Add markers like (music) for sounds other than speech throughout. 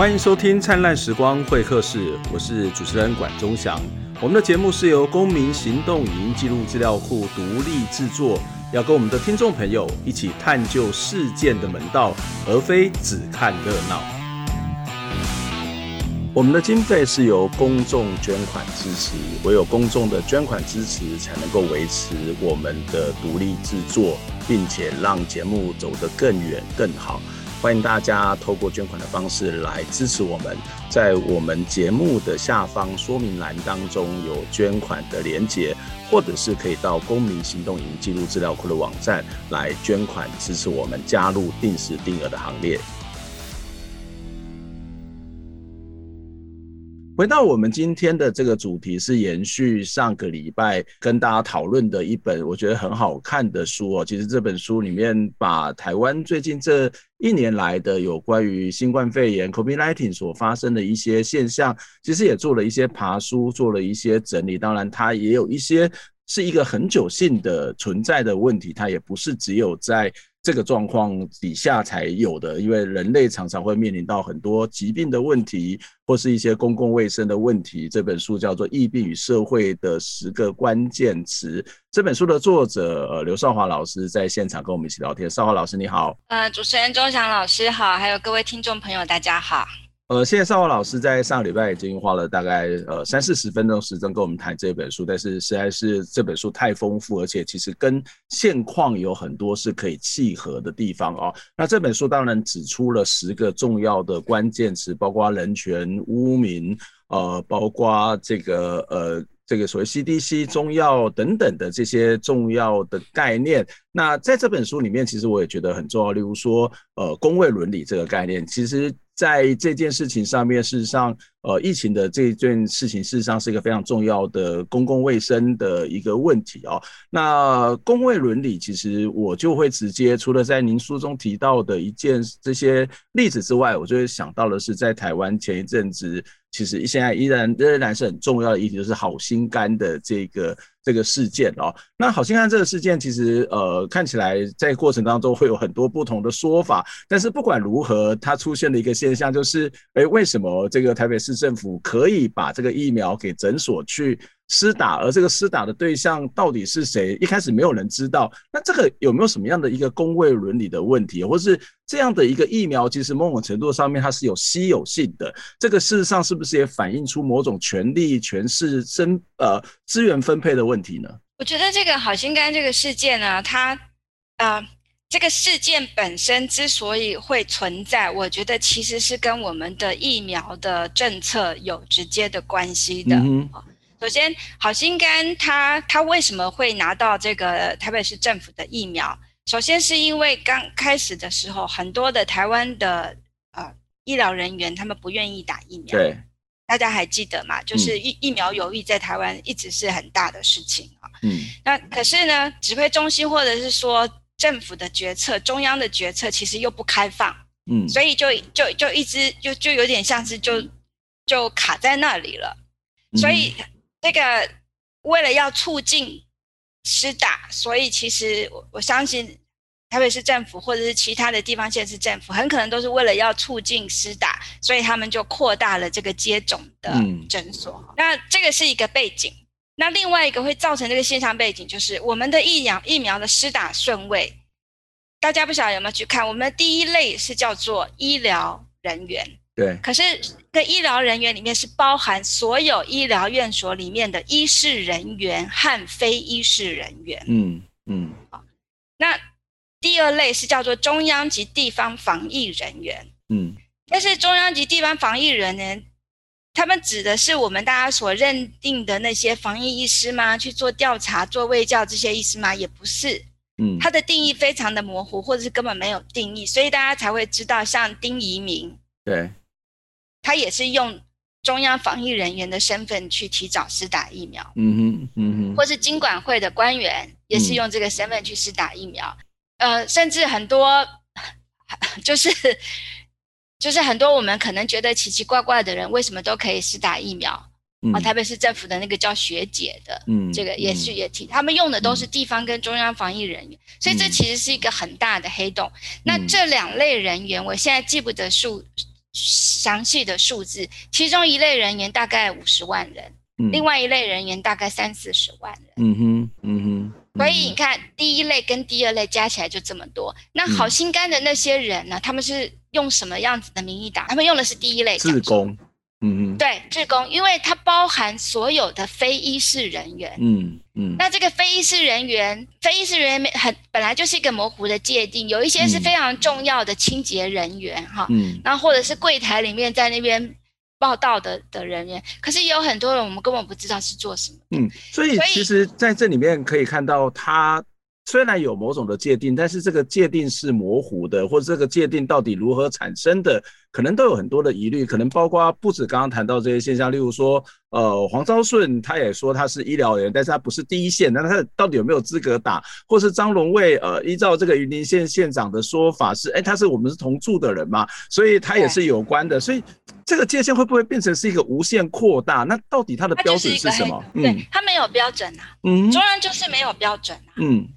欢迎收听《灿烂时光会客室》，我是主持人管中祥。我们的节目是由公民行动影音记录资料库独立制作，要跟我们的听众朋友一起探究事件的门道，而非只看热闹。我们的经费是由公众捐款支持，唯有公众的捐款支持，才能够维持我们的独立制作，并且让节目走得更远更好。欢迎大家透过捐款的方式来支持我们，在我们节目的下方说明栏当中有捐款的连结，或者是可以到公民行动营记录资料库的网站来捐款支持我们，加入定时定额的行列。回到我们今天的这个主题，是延续上个礼拜跟大家讨论的一本我觉得很好看的书哦。其实这本书里面把台湾最近这一年来的有关于新冠肺炎 （COVID-19） 所发生的一些现象，其实也做了一些爬书，做了一些整理。当然，它也有一些是一个很久性的存在的问题，它也不是只有在。这个状况底下才有的，因为人类常常会面临到很多疾病的问题，或是一些公共卫生的问题。这本书叫做《疫病与社会的十个关键词》。这本书的作者呃刘少华老师在现场跟我们一起聊天。少华老师你好，呃，主持人钟祥老师好，还有各位听众朋友大家好。呃，谢谢绍华老师在上个礼拜已经花了大概呃三四十分钟时间跟我们谈这本书，但是实在是这本书太丰富，而且其实跟现况有很多是可以契合的地方哦。那这本书当然指出了十个重要的关键词，包括人权、污名，呃，包括这个呃这个所谓 CDC、中药等等的这些重要的概念。那在这本书里面，其实我也觉得很重要，例如说呃公卫伦理这个概念，其实。在这件事情上面，事实上，呃，疫情的这件事情，事实上是一个非常重要的公共卫生的一个问题哦。那公卫伦理，其实我就会直接，除了在您书中提到的一件这些例子之外，我就会想到的是，在台湾前一阵子，其实现在依然仍然是很重要的议题，就是好心肝的这个。这个事件哦，那好心肝这个事件，其实呃看起来在过程当中会有很多不同的说法，但是不管如何，它出现的一个现象就是，哎，为什么这个台北市政府可以把这个疫苗给诊所去施打，而这个施打的对象到底是谁？一开始没有人知道。那这个有没有什么样的一个公卫伦理的问题，或是这样的一个疫苗，其实某种程度上面它是有稀有性的。这个事实上是不是也反映出某种权力、权势、生呃资源分配的问题呢？我觉得这个好心肝这个事件呢，它呃这个事件本身之所以会存在，我觉得其实是跟我们的疫苗的政策有直接的关系的。嗯首先，好心肝他他为什么会拿到这个台北市政府的疫苗？首先是因为刚开始的时候，很多的台湾的呃医疗人员他们不愿意打疫苗。对，大家还记得吗？就是疫疫苗犹豫在台湾一直是很大的事情啊。嗯。那可是呢，指挥中心或者是说政府的决策，中央的决策其实又不开放。嗯。所以就就就一直就就有点像是就就卡在那里了。所以。嗯这个为了要促进施打，所以其实我我相信台北市政府或者是其他的地方县市政府，很可能都是为了要促进施打，所以他们就扩大了这个接种的诊所。嗯。那这个是一个背景。那另外一个会造成这个现象背景，就是我们的疫苗疫苗的施打顺位，大家不晓得有没有去看？我们的第一类是叫做医疗人员。对，可是这个医疗人员里面是包含所有医疗院所里面的医事人员和非医事人员。嗯嗯。好，那第二类是叫做中央及地方防疫人员。嗯，但是中央及地方防疫人员，他们指的是我们大家所认定的那些防疫医师吗？去做调查、做卫教这些医师吗？也不是。嗯，它的定义非常的模糊，或者是根本没有定义，所以大家才会知道像丁怡明。对。他也是用中央防疫人员的身份去提早施打疫苗，嗯哼，嗯哼，或是金管会的官员也是用这个身份去施打疫苗，嗯、呃，甚至很多 (laughs) 就是就是很多我们可能觉得奇奇怪怪的人，为什么都可以施打疫苗？啊、嗯，特别是政府的那个叫学姐的，嗯，这个也是也提，他们用的都是地方跟中央防疫人员，嗯、所以这其实是一个很大的黑洞。嗯、那这两类人员，我现在记不得数。详细的数字，其中一类人员大概五十万人，嗯、另外一类人员大概三四十万人。嗯哼，嗯哼。所以你看，第一类跟第二类加起来就这么多。那好心肝的那些人呢？嗯、他们是用什么样子的名义打？他们用的是第一类志工。嗯嗯，对，志工，因为它包含所有的非医事人员。嗯嗯。那这个非医事人员，非医事人员很本来就是一个模糊的界定，有一些是非常重要的清洁人员哈。嗯。然后或者是柜台里面在那边报到的的人员，可是也有很多人我们根本不知道是做什么。嗯，所以其实在这里面可以看到他。虽然有某种的界定，但是这个界定是模糊的，或者这个界定到底如何产生的，可能都有很多的疑虑。可能包括不止刚刚谈到这些现象，例如说，呃，黄昭顺他也说他是医疗人，但是他不是第一线，那他到底有没有资格打？或是张荣卫，呃，依照这个云林县县长的说法是，哎，他是我们是同住的人嘛，所以他也是有关的。所以这个界限会不会变成是一个无限扩大？那到底他的标准是什么？对，他没有标准啊，嗯，中央就是没有标准啊，嗯。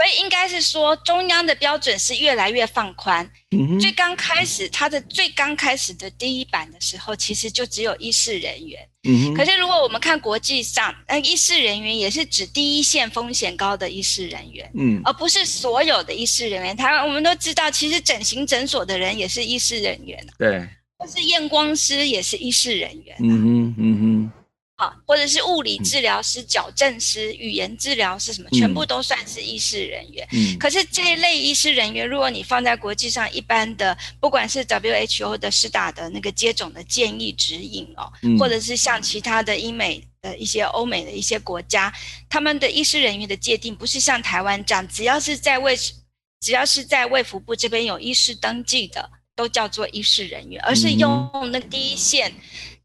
所以应该是说，中央的标准是越来越放宽。嗯。最刚开始，它的最刚开始的第一版的时候，其实就只有医事人员。嗯。可是如果我们看国际上，那医事人员也是指第一线风险高的医事人员，嗯，而不是所有的医事人员。他我们都知道，其实整形诊所的人也是医事人员。对。或是验光师也是医事人员。嗯哼，嗯哼。或者是物理治疗师、矫正师、语言治疗师什么，全部都算是医师人员。嗯，可是这一类医师人员，如果你放在国际上一般的，不管是 WHO 的施打的那个接种的建议指引哦，或者是像其他的英美的一些欧美的一些国家，他们的医师人员的界定不是像台湾这样，只要是在卫，只要是在卫福部这边有医师登记的，都叫做医师人员，而是用那第一线。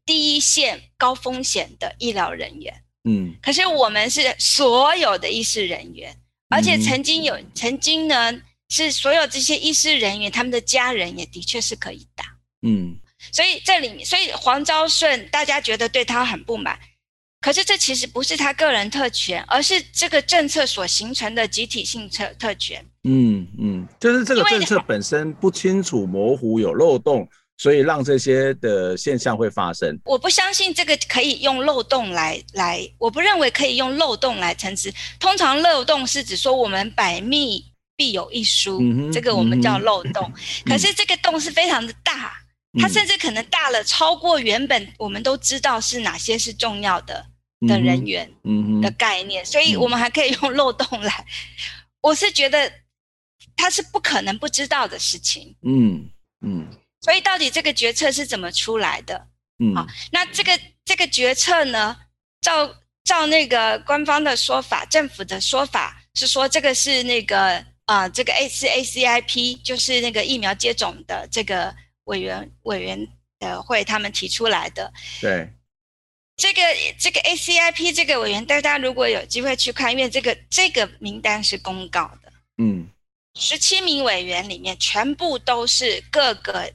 第一线高风险的医疗人员，嗯，可是我们是所有的医师人员，而且曾经有，曾经呢是所有这些医师人员，他们的家人也的确是可以打，嗯，所以这里面，所以黄昭顺大家觉得对他很不满，可是这其实不是他个人特权，而是这个政策所形成的集体性特特权，嗯嗯，就是这个政策本身不清楚、模糊、有漏洞。所以让这些的现象会发生，我不相信这个可以用漏洞来来，我不认为可以用漏洞来称之。通常漏洞是指说我们百密必有一疏，嗯、这个我们叫漏洞。嗯、可是这个洞是非常的大，嗯、它甚至可能大了超过原本我们都知道是哪些是重要的的人员的概念，嗯、所以我们还可以用漏洞来。我是觉得它是不可能不知道的事情。嗯嗯。所以到底这个决策是怎么出来的？嗯，好，那这个这个决策呢，照照那个官方的说法，政府的说法是说这个是那个啊、呃，这个 A 是 ACIP，就是那个疫苗接种的这个委员委员的会他们提出来的。对，这个这个 ACIP 这个委员，大家如果有机会去看，因为这个这个名单是公告的，嗯，十七名委员里面全部都是各个。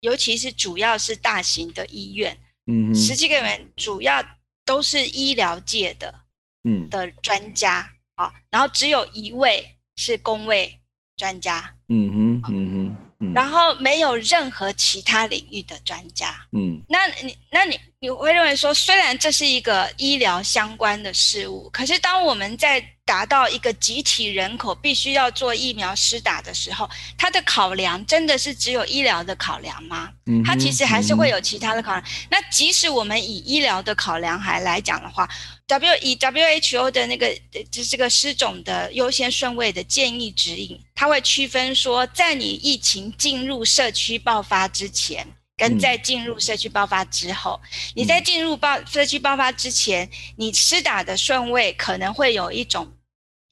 尤其是主要是大型的医院，嗯，十几个人主要都是医疗界的，嗯，的专家啊，然后只有一位是公卫专家，嗯哼，嗯哼，嗯，然后没有任何其他领域的专家，嗯，那你那你你会认为说，虽然这是一个医疗相关的事物，可是当我们在达到一个集体人口必须要做疫苗施打的时候，它的考量真的是只有医疗的考量吗？嗯，它其实还是会有其他的考量。那即使我们以医疗的考量还来讲的话，W 以 WHO 的那个就是这个施种的优先顺位的建议指引，它会区分说，在你疫情进入社区爆发之前，跟在进入社区爆发之后，你在进入爆社区爆发之前，你施打的顺位可能会有一种。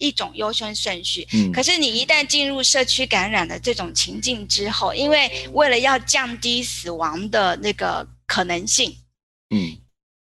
一种优先顺序，嗯，可是你一旦进入社区感染的这种情境之后，因为为了要降低死亡的那个可能性，嗯，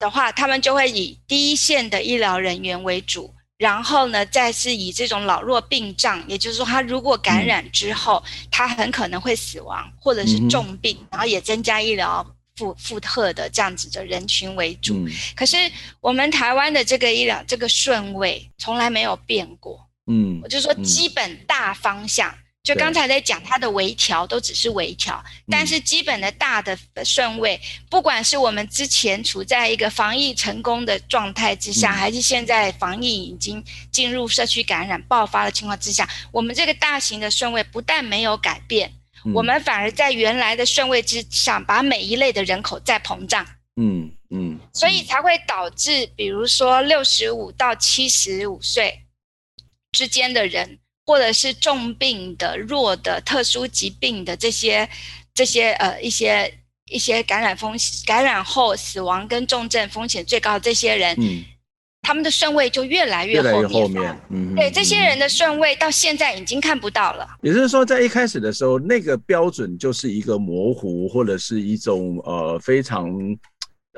的话，他们就会以第一线的医疗人员为主，然后呢，再是以这种老弱病障，也就是说，他如果感染之后，他很可能会死亡或者是重病，然后也增加医疗。负负荷的这样子的人群为主，嗯、可是我们台湾的这个医疗这个顺位从来没有变过，嗯，我就说基本大方向就刚才在讲它的微调都只是微调，但是基本的大的顺位，不管是我们之前处在一个防疫成功的状态之下，还是现在防疫已经进入社区感染爆发的情况之下，我们这个大型的顺位不但没有改变，我们反而在原来的顺位之上，把每一类的人口再膨胀。嗯嗯，所以才会导致，比如说六十五到七十五岁之间的人。或者是重病的、弱的、特殊疾病的这些、这些呃一些一些感染风险、感染后死亡跟重症风险最高的这些人，嗯，他们的顺位就越来越后面。越来越后面，嗯，对，这些人的顺位到现在已经看不到了。也就是说，在一开始的时候，那个标准就是一个模糊，或者是一种呃非常。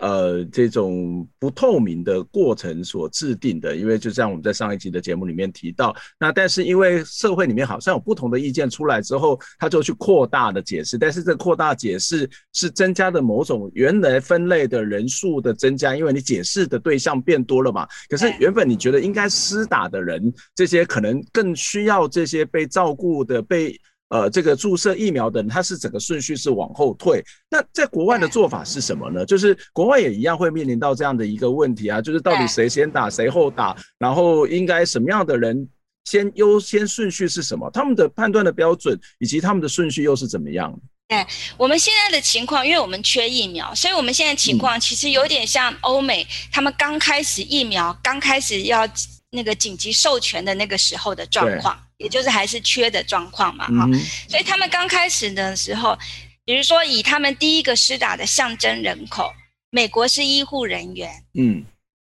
呃，这种不透明的过程所制定的，因为就像我们在上一集的节目里面提到，那但是因为社会里面好像有不同的意见出来之后，他就去扩大的解释，但是这个扩大解释是增加的某种原来分类的人数的增加，因为你解释的对象变多了嘛。可是原本你觉得应该施打的人，这些可能更需要这些被照顾的被。呃，这个注射疫苗的人，他是整个顺序是往后退。那在国外的做法是什么呢？就是国外也一样会面临到这样的一个问题啊，就是到底谁先打，谁后打，然后应该什么样的人先优先顺序是什么？他们的判断的标准以及他们的顺序又是怎么样？哎，我们现在的情况，因为我们缺疫苗，所以我们现在情况其实有点像欧美，他们刚开始疫苗刚开始要那个紧急授权的那个时候的状况。也就是还是缺的状况嘛，哈、嗯，所以他们刚开始的时候，比如说以他们第一个施打的象征人口，美国是医护人员，嗯，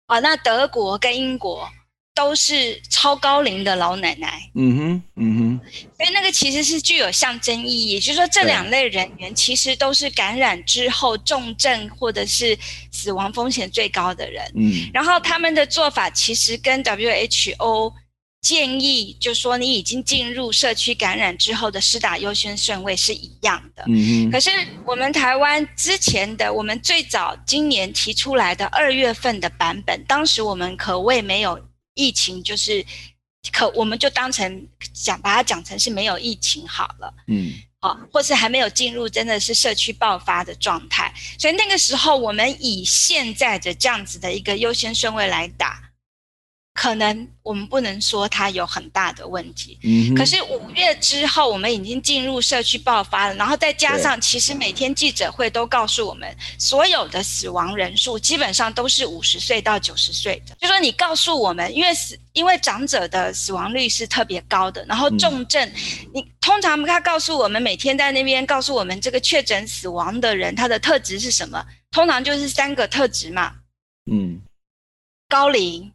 啊，那德国跟英国都是超高龄的老奶奶，嗯哼，嗯哼，所以那个其实是具有象征意义，也就是说这两类人员其实都是感染之后重症或者是死亡风险最高的人，嗯，然后他们的做法其实跟 WHO。建议就说，你已经进入社区感染之后的施打优先顺位是一样的。嗯嗯。可是我们台湾之前的，我们最早今年提出来的二月份的版本，当时我们可谓没有疫情，就是可我们就当成讲把它讲成是没有疫情好了。嗯。好，或是还没有进入真的是社区爆发的状态，所以那个时候我们以现在的这样子的一个优先顺位来打。可能我们不能说它有很大的问题，嗯，可是五月之后，我们已经进入社区爆发了，然后再加上，其实每天记者会都告诉我们，所有的死亡人数基本上都是五十岁到九十岁的。就说你告诉我们，因为死，因为长者的死亡率是特别高的，然后重症，嗯、你通常他告诉我们，每天在那边告诉我们这个确诊死亡的人，他的特质是什么？通常就是三个特质嘛，嗯，高龄。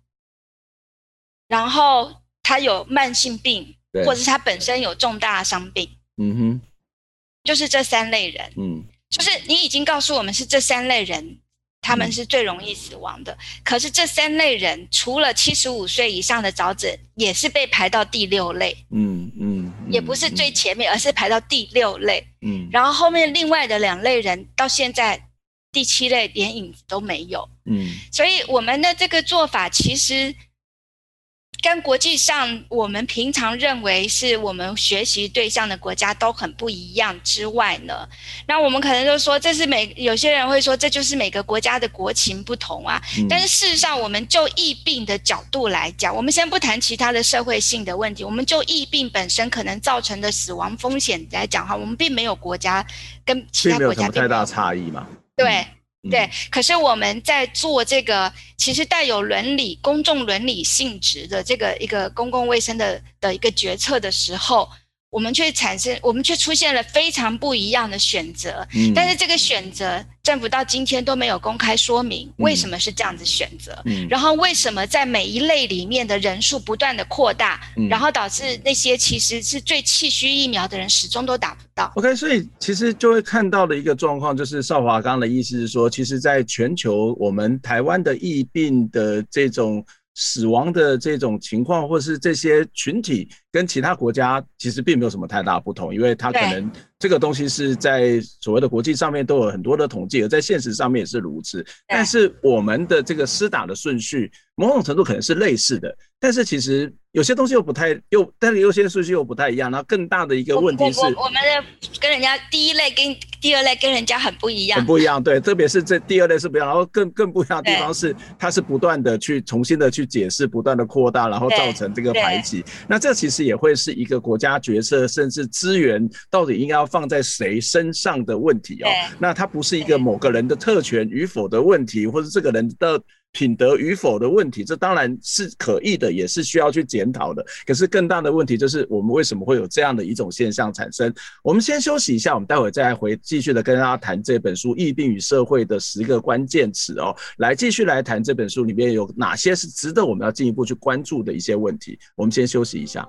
然后他有慢性病，或者是他本身有重大伤病，嗯哼，就是这三类人，嗯，就是你已经告诉我们是这三类人，他们是最容易死亡的。嗯、可是这三类人除了七十五岁以上的长者，也是被排到第六类，嗯嗯，也不是最前面，而是排到第六类，嗯。然后后面另外的两类人到现在第七类连影子都没有，嗯。所以我们的这个做法其实。跟国际上我们平常认为是我们学习对象的国家都很不一样之外呢，那我们可能就说这是每有些人会说这就是每个国家的国情不同啊。但是事实上，我们就疫病的角度来讲，我们先不谈其他的社会性的问题，我们就疫病本身可能造成的死亡风险来讲哈，我们并没有国家跟其他国家太大差异嘛。对。对，可是我们在做这个其实带有伦理、公众伦理性质的这个一个公共卫生的的一个决策的时候。我们却产生，我们却出现了非常不一样的选择。嗯，但是这个选择，政府到今天都没有公开说明为什么是这样子选择。嗯，然后为什么在每一类里面的人数不断的扩大，嗯，然后导致那些其实是最气虚疫苗的人始终都打不到。OK，所以其实就会看到的一个状况，就是邵华刚刚的意思是说，其实在全球，我们台湾的疫病的这种。死亡的这种情况，或是这些群体跟其他国家其实并没有什么太大不同，因为它可能这个东西是在所谓的国际上面都有很多的统计，而在现实上面也是如此。但是我们的这个施打的顺序，某种程度可能是类似的，但是其实。有些东西又不太又，但是有些数据又不太一样。然后更大的一个问题是，我，我，我们的跟人家第一类跟第二类跟人家很不一样，很不一样。对，特别是这第二类是不一样。然后更更不一样的地方是，它是不断的去重新的去解释，不断的扩大，然后造成这个排挤。那这其实也会是一个国家决策，甚至资源到底应该要放在谁身上的问题哦。那它不是一个某个人的特权与否的问题，或者这个人的。品德与否的问题，这当然是可议的，也是需要去检讨的。可是更大的问题就是，我们为什么会有这样的一种现象产生？我们先休息一下，我们待会再来回继续的跟大家谈这本书《疫病与社会的十个关键词》哦，来继续来谈这本书里面有哪些是值得我们要进一步去关注的一些问题。我们先休息一下。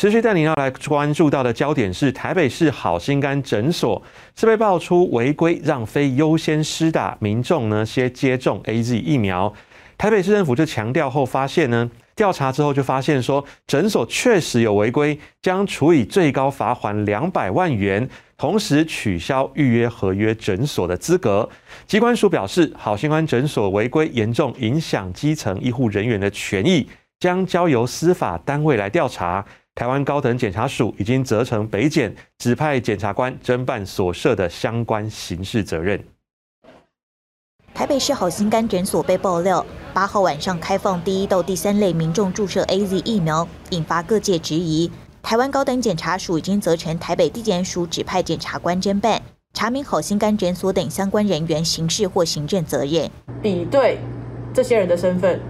持续带您要来关注到的焦点是台北市好心肝诊所是被爆出违规，让非优先施打民众呢先接种 AZ 疫苗。台北市政府就强调后发现呢，调查之后就发现说诊所确实有违规，将处以最高罚锾两百万元，同时取消预约合约诊所的资格。机关署表示，好心肝诊所违规严重影响基层医护人员的权益，将交由司法单位来调查。台湾高等检察署已经责成北检指派检察官侦办所涉的相关刑事责任。台北市好心肝诊所被爆料，八号晚上开放第一到第三类民众注射 AZ 疫苗，引发各界质疑。台湾高等检察署已经责成台北地检署指派检察官侦办，查明好心肝诊所等相关人员刑事或行政责任。比对这些人的身份。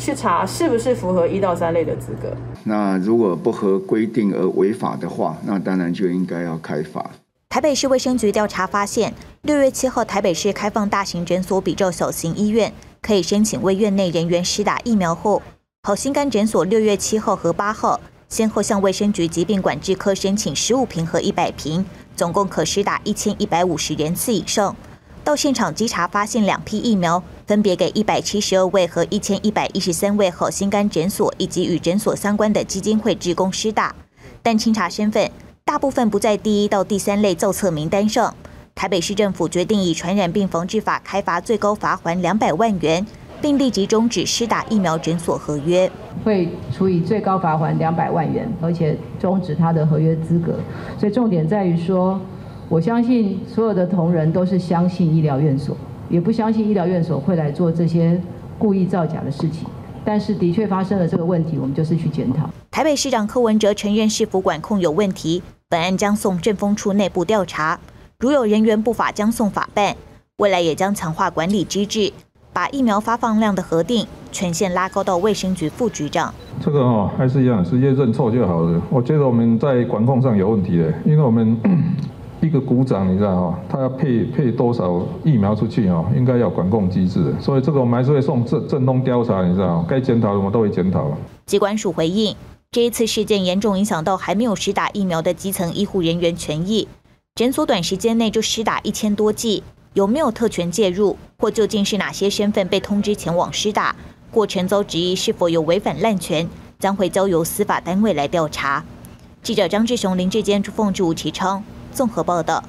去查是不是符合一到三类的资格。那如果不合规定而违法的话，那当然就应该要开罚。台北市卫生局调查发现，六月七号台北市开放大型诊所比照小型医院，可以申请为院内人员施打疫苗后，好心肝诊所六月七号和八号先后向卫生局疾病管制科申请十五瓶和一百瓶，总共可施打一千一百五十人次以上。到现场稽查发现两批疫苗，分别给一百七十二位和一千一百一十三位好心肝诊所以及与诊所相关的基金会职工施打，但清查身份，大部分不在第一到第三类造册名单上。台北市政府决定以传染病防治法开罚最高罚锾两百万元，并立即终止施打疫苗诊所合约，会处以最高罚锾两百万元，而且终止他的合约资格。所以重点在于说。我相信所有的同仁都是相信医疗院所，也不相信医疗院所会来做这些故意造假的事情。但是的确发生了这个问题，我们就是去检讨。台北市长柯文哲承认市府管控有问题，本案将送政风处内部调查，如有人员不法将送法办。未来也将强化管理机制，把疫苗发放量的核定权限拉高到卫生局副局长。这个哦，还是一样，直接认错就好了。我觉得我们在管控上有问题的，因为我们。一个股长，你知道哈，他要配配多少疫苗出去哈，应该要管控机制，所以这个我们还是会送正正东调查，你知道，该检讨的我们都会检讨。疾管署回应，这一次事件严重影响到还没有施打疫苗的基层医护人员权益，诊所短时间内就施打一千多剂，有没有特权介入，或究竟是哪些身份被通知前往施打，过程遭质疑是否有违反滥权，将会交由司法单位来调查。记者张志雄、林志坚、朱凤柱、吴启昌。综合报道。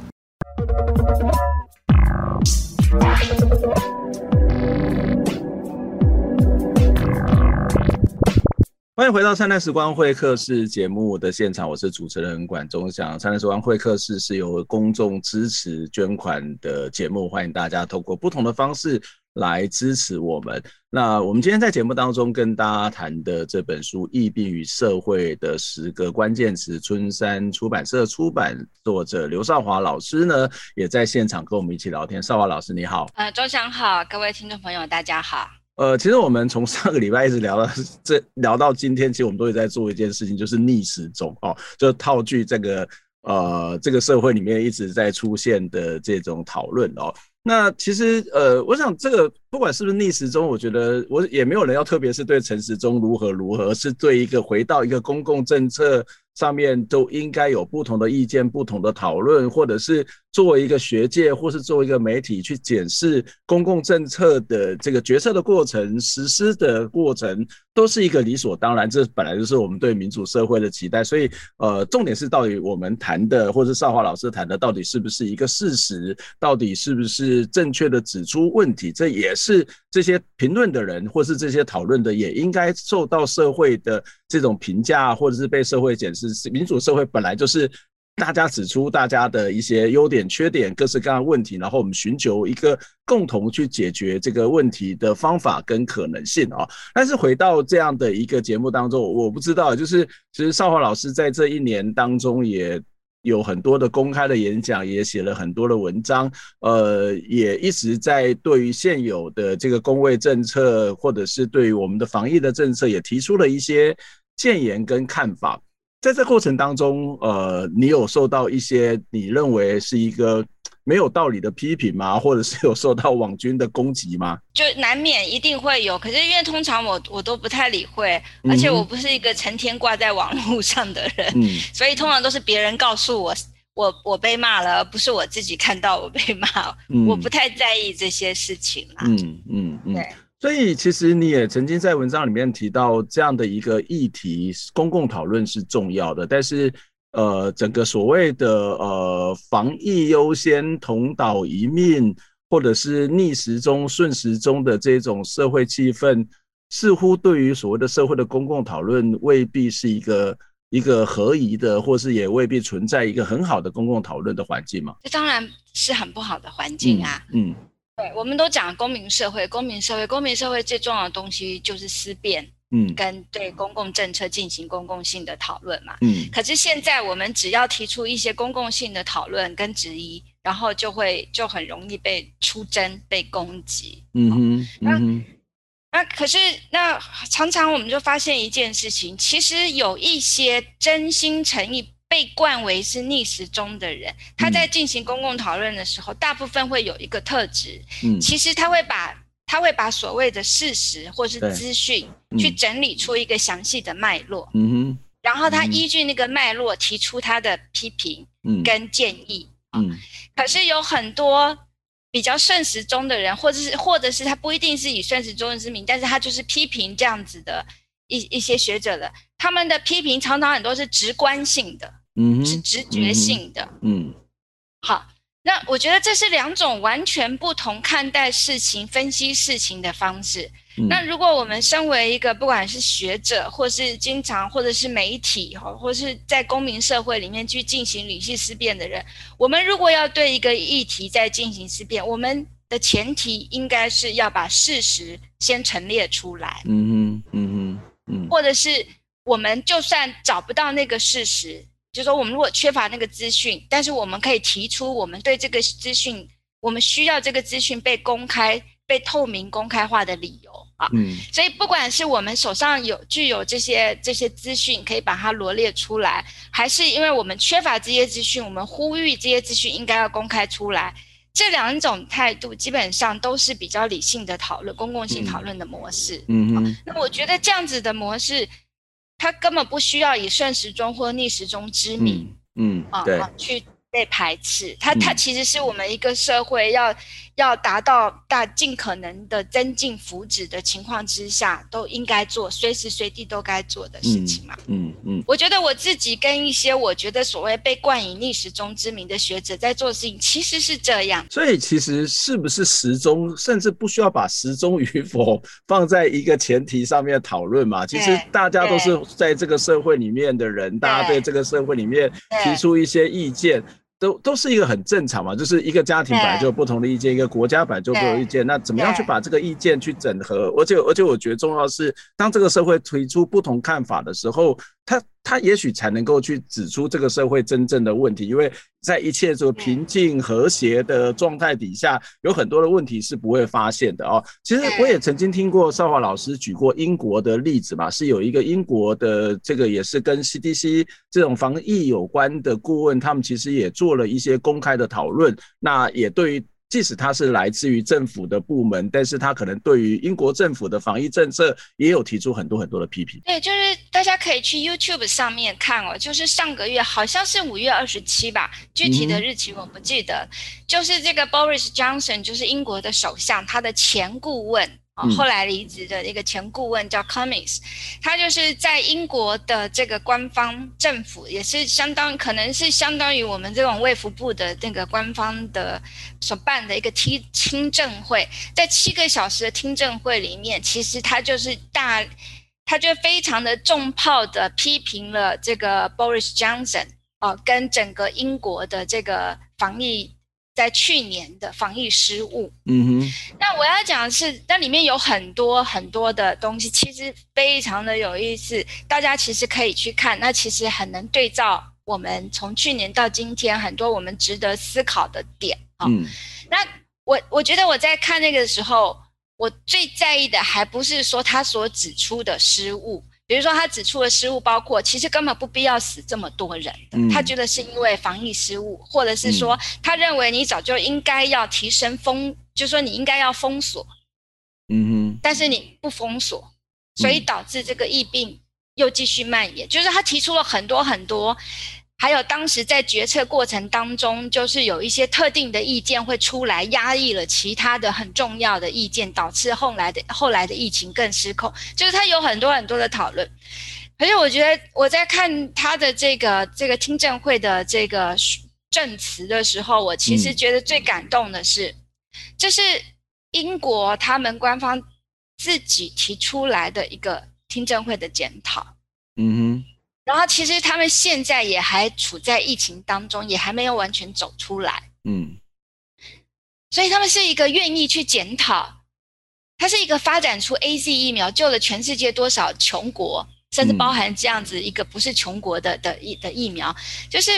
欢迎回到《灿烂时光会客室》节目的现场，我是主持人管中祥。《灿烂时光会客室》是由公众支持捐款的节目，欢迎大家透过不同的方式。来支持我们。那我们今天在节目当中跟大家谈的这本书《疫病与社会的十个关键词》，春山出版社出版，作者刘少华老师呢也在现场跟我们一起聊天。少华老师你好，呃，周翔好，各位听众朋友大家好。呃，其实我们从上个礼拜一直聊到这，聊到今天，其实我们都在做一件事情，就是逆时钟哦，就套句这个呃这个社会里面一直在出现的这种讨论哦。那其实，呃，我想这个不管是不是逆时钟，我觉得我也没有人要，特别是对陈时中如何如何，是对一个回到一个公共政策上面都应该有不同的意见、不同的讨论，或者是作为一个学界，或是作为一个媒体去检视公共政策的这个决策的过程、实施的过程，都是一个理所当然。这本来就是我们对民主社会的期待。所以，呃，重点是到底我们谈的，或者少华老师谈的，到底是不是一个事实？到底是不是正确的指出问题？这也是这些评论的人，或是这些讨论的，也应该受到社会的这种评价，或者是被社会检视。民主社会本来就是大家指出大家的一些优点、缺点、各式各样的问题，然后我们寻求一个共同去解决这个问题的方法跟可能性啊。但是回到这样的一个节目当中，我不知道，就是其实少华老师在这一年当中也有很多的公开的演讲，也写了很多的文章，呃，也一直在对于现有的这个公卫政策，或者是对于我们的防疫的政策，也提出了一些建言跟看法。在这过程当中，呃，你有受到一些你认为是一个没有道理的批评吗？或者是有受到网军的攻击吗？就难免一定会有，可是因为通常我我都不太理会，而且我不是一个成天挂在网络上的人，嗯，(laughs) 所以通常都是别人告诉我，我我被骂了，而不是我自己看到我被骂，嗯，我不太在意这些事情啦，嗯嗯嗯，对。所以，其实你也曾经在文章里面提到这样的一个议题，公共讨论是重要的。但是，呃，整个所谓的呃防疫优先、同岛一命，或者是逆时钟、顺时钟的这种社会气氛，似乎对于所谓的社会的公共讨论，未必是一个一个合宜的，或是也未必存在一个很好的公共讨论的环境嘛？这当然是很不好的环境啊。嗯。嗯对，我们都讲公民社会，公民社会，公民社会最重要的东西就是思辨，嗯，跟对公共政策进行公共性的讨论嘛，嗯。可是现在我们只要提出一些公共性的讨论跟质疑，然后就会就很容易被出征、被攻击，嗯哼，那那可是那常常我们就发现一件事情，其实有一些真心诚意。被冠为是逆时钟的人，他在进行公共讨论的时候，嗯，大部分会有一个特质，嗯，其实他会把他会把所谓的事实或是资讯去整理出一个详细的脉络，嗯哼，然后他依据那个脉络提出他的批评，跟建议，嗯，可是有很多比较顺时钟的人，或者是或者是他不一定是以顺时钟之名，但是他就是批评这样子的一一些学者的，他们的批评常常很多是直观性的。嗯，是直觉性的。嗯，嗯，好，那我觉得这是两种完全不同看待事情、分析事情的方式。嗯。那如果我们身为一个不管是学者，或是经常或者是媒体，哈，或是在公民社会里面去进行理性思辨的人，我们如果要对一个议题在进行思辨，我们的前提应该是要把事实先陈列出来。嗯哼，嗯哼，嗯，或者是我们就算找不到那个事实。就是说，我们如果缺乏那个资讯，但是我们可以提出我们对这个资讯，我们需要这个资讯被公开、被透明、公开化的理由啊。嗯。所以，不管是我们手上有具有这些这些资讯，可以把它罗列出来，还是因为我们缺乏这些资讯，我们呼吁这些资讯应该要公开出来，这两种态度基本上都是比较理性的讨论、公共性讨论的模式。嗯嗯。那我觉得这样子的模式。他根本不需要以顺时钟或逆时钟之名，嗯，嗯啊，对，去被排斥。他他其实是我们一个社会要要达到大尽可能的增进福祉的情况之下，都应该做，随时随地都该做的事情嘛。嗯嗯，嗯。我觉得我自己跟一些我觉得所谓被冠以逆时钟之名的学者在做事情，其实是这样。所以其实是不是时钟，甚至不需要把时钟与否放在一个前提上面讨论嘛？其实大家都是在这个社会里面的人，大家对这个社会里面提出一些意见。都都是一个很正常嘛，就是一个家庭本来就有不同的意见，一个国家本来就都有意见，那怎么样去把这个意见去整合？而且而且我觉得重要是，当这个社会提出不同看法的时候，他。他也许才能够去指出这个社会真正的问题，因为在一切这个平静和谐的状态底下，有很多的问题是不会发现的哦。其实我也曾经听过少华老师举过英国的例子嘛，是有一个英国的这个也是跟 CDC 这种防疫有关的顾问，他们其实也做了一些公开的讨论，那也对于。即使他是来自于政府的部门，但是他可能对于英国政府的防疫政策也有提出很多很多的批评。对，就是大家可以去 YouTube 上面看哦，就是上个月好像是五月二十七吧，具体的日期我不记得。嗯、就是这个 Boris Johnson，就是英国的首相，他的前顾问。后来离职的一个前顾问叫 Cummings，他就是在英国的这个官方政府，也是相当可能是相当于我们这种卫福部的那个官方的所办的一个听听证会，在七个小时的听证会里面，其实他就是大，他就非常的重炮的批评了这个 Boris Johnson 哦，跟整个英国的这个防疫。在去年的防疫失误，嗯哼，那我要讲的是，那里面有很多很多的东西，其实非常的有意思，大家其实可以去看，那其实很能对照我们从去年到今天很多我们值得思考的点啊。嗯，那我我觉得我在看那个时候，我最在意的还不是说他所指出的失误。比如说，他指出的失误包括，其实根本不必要死这么多人的。他觉得是因为防疫失误，或者是说，他认为你早就应该要提升封，就说你应该要封锁，嗯哼，但是你不封锁，所以导致这个疫病又继续蔓延。就是他提出了很多很多。还有当时在决策过程当中，就是有一些特定的意见会出来，压抑了其他的很重要的意见，导致后来的后来的疫情更失控。就是他有很多很多的讨论，可是我觉得我在看他的这个这个听证会的这个证词的时候，我其实觉得最感动的是，这是英国他们官方自己提出来的一个听证会的检讨。嗯哼。然后其实他们现在也还处在疫情当中，也还没有完全走出来。嗯，所以他们是一个愿意去检讨，它是一个发展出 AZ 疫苗，救了全世界多少穷国，甚至包含这样子一个不是穷国的的疫的疫苗，就是，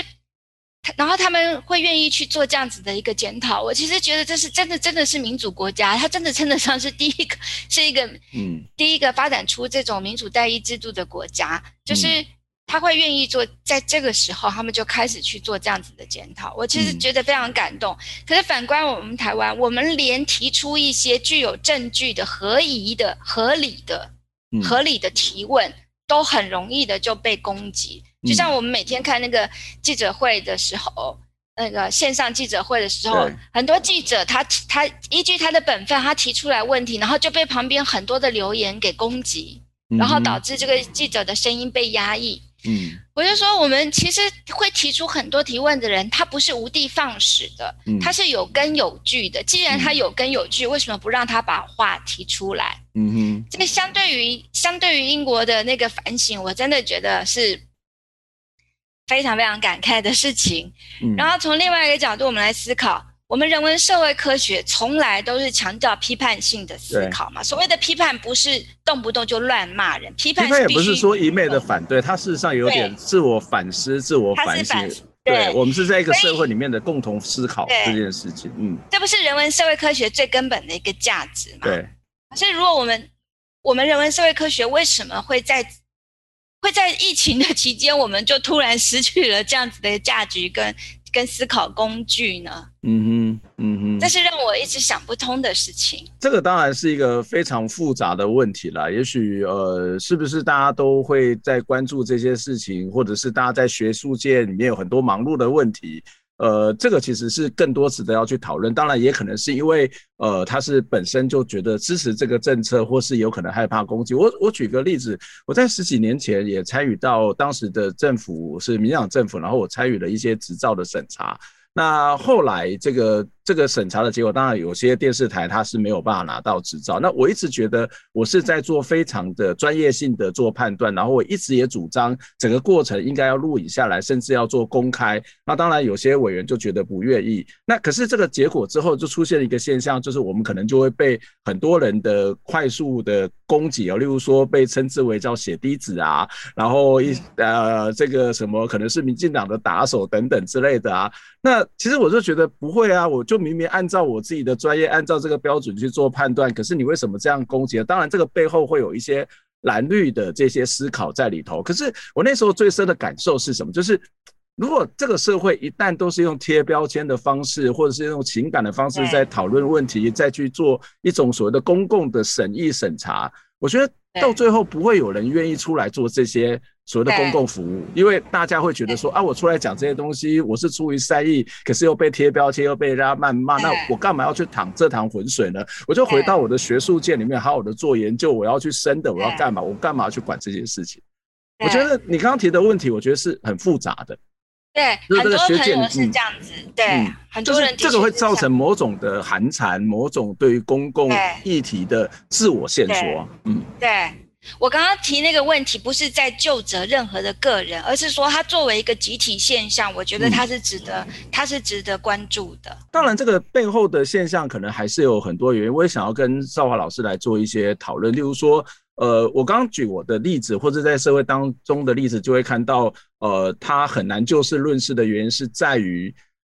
然后他们会愿意去做这样子的一个检讨。我其实觉得这是真的，真的是民主国家，它真的称得上是第一个，是一个嗯，第一个发展出这种民主代议制度的国家，就是。他会愿意做，在这个时候，他们就开始去做这样子的检讨。我其实觉得非常感动。嗯、可是反观我们台湾，我们连提出一些具有证据的、合宜的、合理的、合理的提问，嗯、都很容易的就被攻击。就像我们每天看那个记者会的时候，那个线上记者会的时候，很多记者他他依据他的本分，他提出来问题，然后就被旁边很多的留言给攻击，然后导致这个记者的声音被压抑。嗯，我就说，我们其实会提出很多提问的人，他不是无的放矢的，他是有根有据的。既然他有根有据，为什么不让他把话提出来？嗯哼，这个相对于相对于英国的那个反省，我真的觉得是非常非常感慨的事情。然后从另外一个角度，我们来思考。我们人文社会科学从来都是强调批判性的思考嘛。所谓的批判不是动不动就乱骂人，批判，也不是说一昧的反对，它事实上有点自我反思、自我反省。对，我们是在一个社会里面的共同思考这件事情。嗯，这不是人文社会科学最根本的一个价值吗？对。所以，如果我们我们人文社会科学为什么会在会在疫情的期间，我们就突然失去了这样子的价值跟？跟思考工具呢？嗯哼，嗯哼，这是让我一直想不通的事情。这个当然是一个非常复杂的问题了。也许呃，是不是大家都会在关注这些事情，或者是大家在学术界里面有很多忙碌的问题？呃，这个其实是更多值得要去讨论。当然，也可能是因为呃，他是本身就觉得支持这个政策，或是有可能害怕攻击。我我举个例子，我在十几年前也参与到当时的政府是民党政府，然后我参与了一些执照的审查。那后来这个这个审查的结果，当然有些电视台它是没有办法拿到执照。那我一直觉得我是在做非常的专业性的做判断，然后我一直也主张整个过程应该要录影下来，甚至要做公开。那当然有些委员就觉得不愿意。那可是这个结果之后就出现了一个现象，就是我们可能就会被很多人的快速的攻击哦，例如说被称之为叫血滴子啊，然后一呃这个什么可能是民进党的打手等等之类的啊。那其实我就觉得不会啊，我就明明按照我自己的专业，按照这个标准去做判断，可是你为什么这样攻击？当然，这个背后会有一些蓝绿的这些思考在里头。可是我那时候最深的感受是什么？就是如果这个社会一旦都是用贴标签的方式，或者是用情感的方式在讨论问题，再去做一种所谓的公共的审议审查，我觉得到最后不会有人愿意出来做这些所谓的公共服务，因为大家会觉得说啊，我出来讲这些东西，我是出于善意，可是又被贴标签，又被人家谩骂，那我干嘛要去淌这趟浑水呢？我就回到我的学术界里面，好好的做研究，我要去深的，我要干嘛？我干嘛要去管这些事情？我觉得你刚刚提的问题，我觉得是很复杂的。对，很多朋友是这样子。对，嗯、很多人这个会造成某种的寒蝉，某种对于公共议题的自我限缩。嗯，对，我刚刚提那个问题，不是在就责任何的个人，而是说它作为一个集体现象，我觉得它是值得，它、嗯、是值得关注的。当然，这个背后的现象可能还是有很多原因。我也想要跟少华老师来做一些讨论，例如说。呃，我刚刚举我的例子，或者在社会当中的例子，就会看到，呃，他很难就事论事的原因是在于，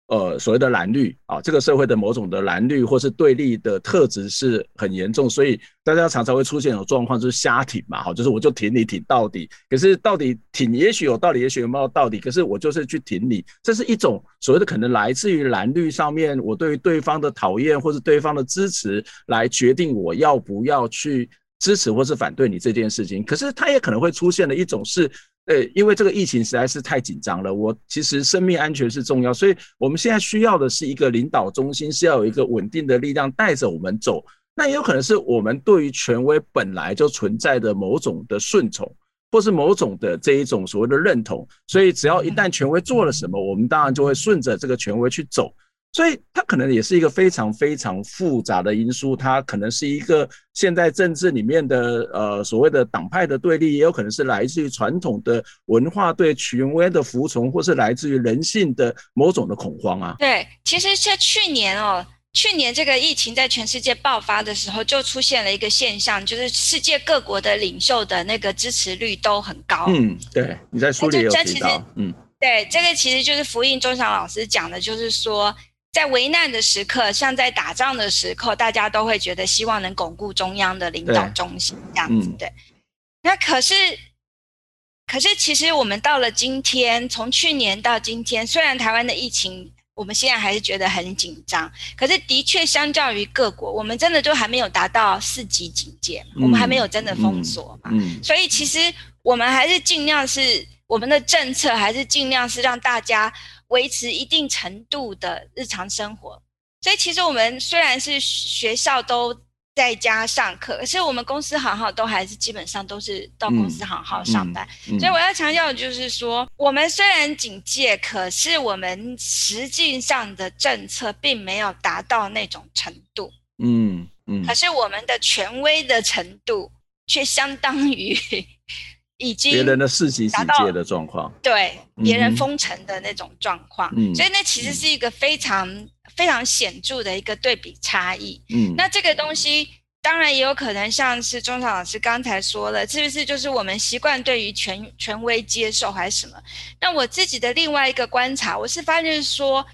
呃，所谓的蓝绿啊，这个社会的某种的蓝绿或是对立的特质是很严重，所以大家常常会出现一种状况，就是瞎挺嘛，哈，就是我就挺你挺到底，可是到底挺也许有道理，也许有没有道理，可是我就是去挺你，这是一种所谓的可能来自于蓝绿上面，我对于对方的讨厌或是对方的支持来决定我要不要去。支持或是反对你这件事情，可是它也可能会出现的一种是，呃，因为这个疫情实在是太紧张了，我其实生命安全是重要，所以我们现在需要的是一个领导中心，是要有一个稳定的力量带着我们走。那也有可能是我们对于权威本来就存在的某种的顺从，或是某种的这一种所谓的认同，所以只要一旦权威做了什么，我们当然就会顺着这个权威去走。所以它可能也是一个非常非常复杂的因素，它可能是一个现在政治里面的呃所谓的党派的对立，也有可能是来自于传统的文化对权威的服从，或是来自于人性的某种的恐慌啊。对，其实在去年哦，去年这个疫情在全世界爆发的时候，就出现了一个现象，就是世界各国的领袖的那个支持率都很高。嗯，对，你在书里有提到，嗯，对，这个其实就是福音钟祥老师讲的，就是说。在危难的时刻，像在打仗的时刻，大家都会觉得希望能巩固中央的领导中心这样子。对，嗯、那可是，可是其实我们到了今天，从去年到今天，虽然台湾的疫情我们现在还是觉得很紧张，可是的确相较于各国，我们真的就还没有达到四级警戒，嗯、我们还没有真的封锁嘛。所以其实我们还是尽量是我们的政策，还是尽量是让大家。维持一定程度的日常生活，所以其实我们虽然是学校都在家上课，可是我们公司行号都还是基本上都是到公司行号上班。嗯嗯嗯、所以我要强调的就是说，我们虽然警戒，可是我们实际上的政策并没有达到那种程度。嗯嗯。嗯可是我们的权威的程度却相当于。已经别人的四级警戒的状况，对别人封城的那种状况，嗯、所以那其实是一个非常、嗯、非常显著的一个对比差异。嗯，那这个东西当然也有可能像是钟少老师刚才说的，是不是就是我们习惯对于权权威接受还是什么？那我自己的另外一个观察，我是发现说，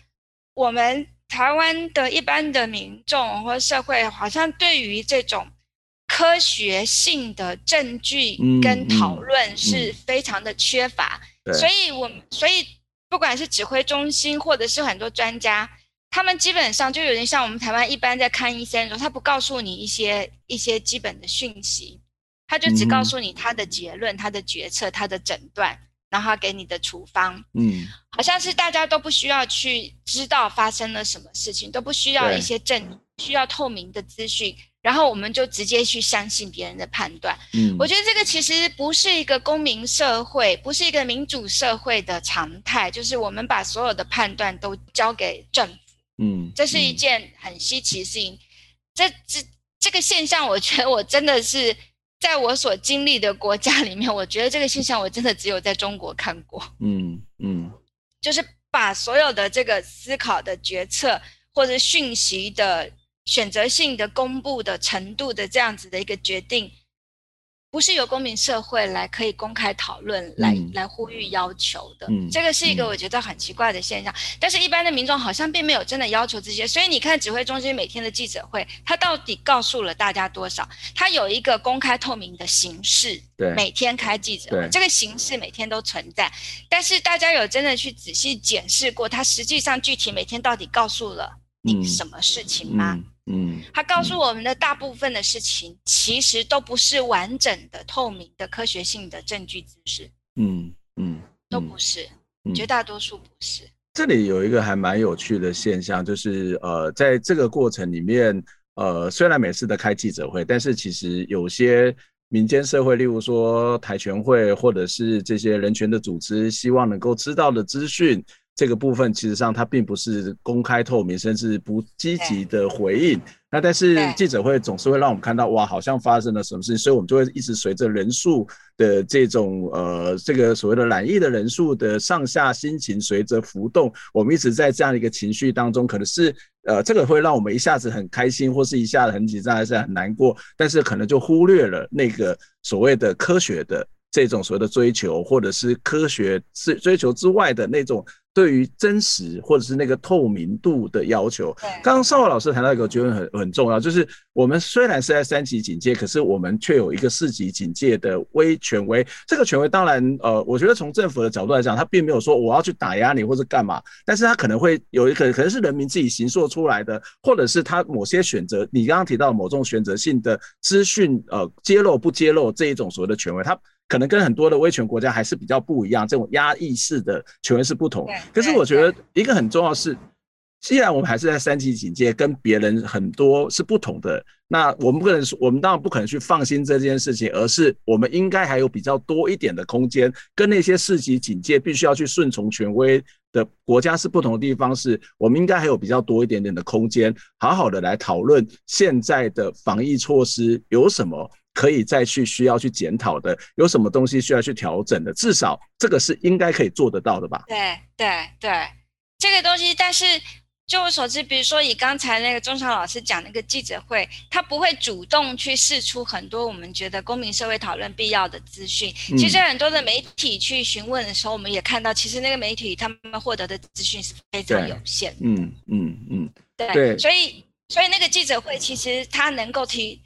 我们台湾的一般的民众或社会，好像对于这种。科学性的证据跟讨论是非常的缺乏，嗯嗯嗯、所以我所以不管是指挥中心或者是很多专家，他们基本上就有点像我们台湾一般在看医生的时候，他不告诉你一些一些基本的讯息，他就只告诉你他的结论、嗯、他的决策、他的诊断，然后他给你的处方。嗯，好像是大家都不需要去知道发生了什么事情，都不需要一些证，需要透明的资讯。然后我们就直接去相信别人的判断。嗯，我觉得这个其实不是一个公民社会，不是一个民主社会的常态，就是我们把所有的判断都交给政府。嗯，这是一件很稀奇的事情。这这这个现象，我觉得我真的是在我所经历的国家里面，我觉得这个现象我真的只有在中国看过。嗯嗯，就是把所有的这个思考的决策或者讯息的。选择性的公布的程度的这样子的一个决定，不是由公民社会来可以公开讨论、来、嗯、来呼吁要求的。嗯，这个是一个我觉得很奇怪的现象。嗯、但是，一般的民众好像并没有真的要求这些。所以，你看指挥中心每天的记者会，他到底告诉了大家多少？他有一个公开透明的形式，对，每天开记者会，这个形式每天都存在。但是，大家有真的去仔细检视过，他实际上具体每天到底告诉了你什么事情吗？嗯嗯嗯，他告诉我们的大部分的事情，其实都不是完整的、透明的、科学性的证据知识。嗯嗯，都不是，绝大多数不是。这里有一个还蛮有趣的现象，就是呃，在这个过程里面，呃，虽然每次的开记者会，但是其实有些民间社会，例如说台全会，或者是这些人权的组织，希望能够知道的资讯。这个部分其实上它并不是公开透明，甚至不积极的回应。那但是记者会总是会让我们看到，哇，好像发生了什么事情，所以我们就会一直随着人数的这种呃这个所谓的染疫的人数的上下心情随着浮动，我们一直在这样的一个情绪当中，可能是呃这个会让我们一下子很开心，或是一下子很紧张，还是很难过，但是可能就忽略了那个所谓的科学的这种所谓的追求，或者是科学是追求之外的那种。对于真实或者是那个透明度的要求，刚刚绍华老师谈到一个我觉得很很重要，就是我们虽然是在三级警戒，可是我们却有一个四级警戒的威权威。这个权威当然，呃，我觉得从政府的角度来讲，他并没有说我要去打压你或者干嘛，但是他可能会有一个可能是人民自己形塑出来的，或者是他某些选择，你刚刚提到某种选择性的资讯，呃，揭露不揭露这一种所谓的权威，他。可能跟很多的威权国家还是比较不一样，这种压抑式的权威是不同。可是我觉得一个很重要的是，既然我们还是在三级警戒，跟别人很多是不同的，那我们不可能说，我们当然不可能去放心这件事情，而是我们应该还有比较多一点的空间，跟那些四级警戒必须要去顺从权威的国家是不同的地方，是我们应该还有比较多一点点的空间，好好的来讨论现在的防疫措施有什么。可以再去需要去检讨的，有什么东西需要去调整的？至少这个是应该可以做得到的吧？对对对，这个东西，但是就我所知，比如说以刚才那个中祥老师讲那个记者会，他不会主动去试出很多我们觉得公民社会讨论必要的资讯。嗯、其实很多的媒体去询问的时候，我们也看到，其实那个媒体他们获得的资讯是非常有限。嗯嗯嗯，对对，所以所以那个记者会其实他能够提。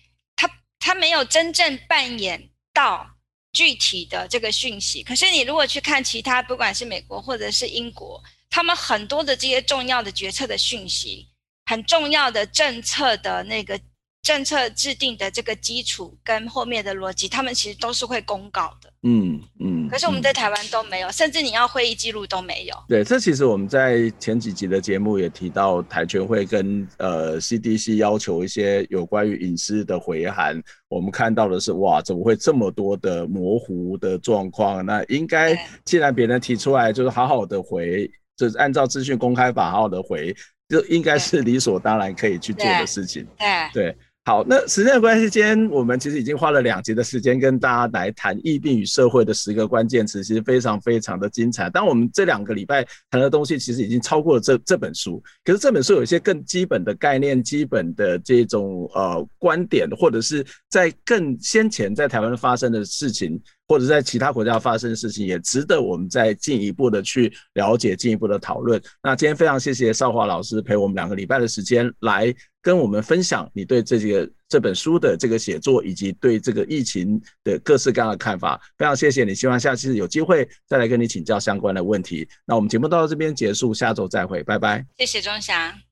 他没有真正扮演到具体的这个讯息，可是你如果去看其他，不管是美国或者是英国，他们很多的这些重要的决策的讯息，很重要的政策的那个。政策制定的这个基础跟后面的逻辑，他们其实都是会公告的。嗯嗯。可是我们在台湾都没有，甚至你要会议记录都没有。对，这其实我们在前几集的节目也提到，台权会跟呃 CDC 要求一些有关于隐私的回函。我们看到的是，哇，怎么会这么多的模糊的状况？那应该既然别人提出来，就是好好的回，就是按照资讯公开法好好的回，就应该是理所当然可以去做的事情。对。对对好，那时间的关系，今天我们其实已经花了两集的时间跟大家来谈疫病与社会的十个关键词，其实非常非常的精彩。当我们这两个礼拜谈的东西，其实已经超过了这这本书。可是这本书有一些更基本的概念、基本的这种呃观点，或者是在更先前在台湾发生的事情，或者在其他国家发生的事情，也值得我们再进一步的去了解、进一步的讨论。那今天非常谢谢少华老师陪我们两个礼拜的时间来。跟我们分享你对这个这本书的这个写作，以及对这个疫情的各式各样的看法，非常谢谢你。希望下次有机会再来跟你请教相关的问题。那我们节目到这边结束，下周再会，拜拜。谢谢钟祥。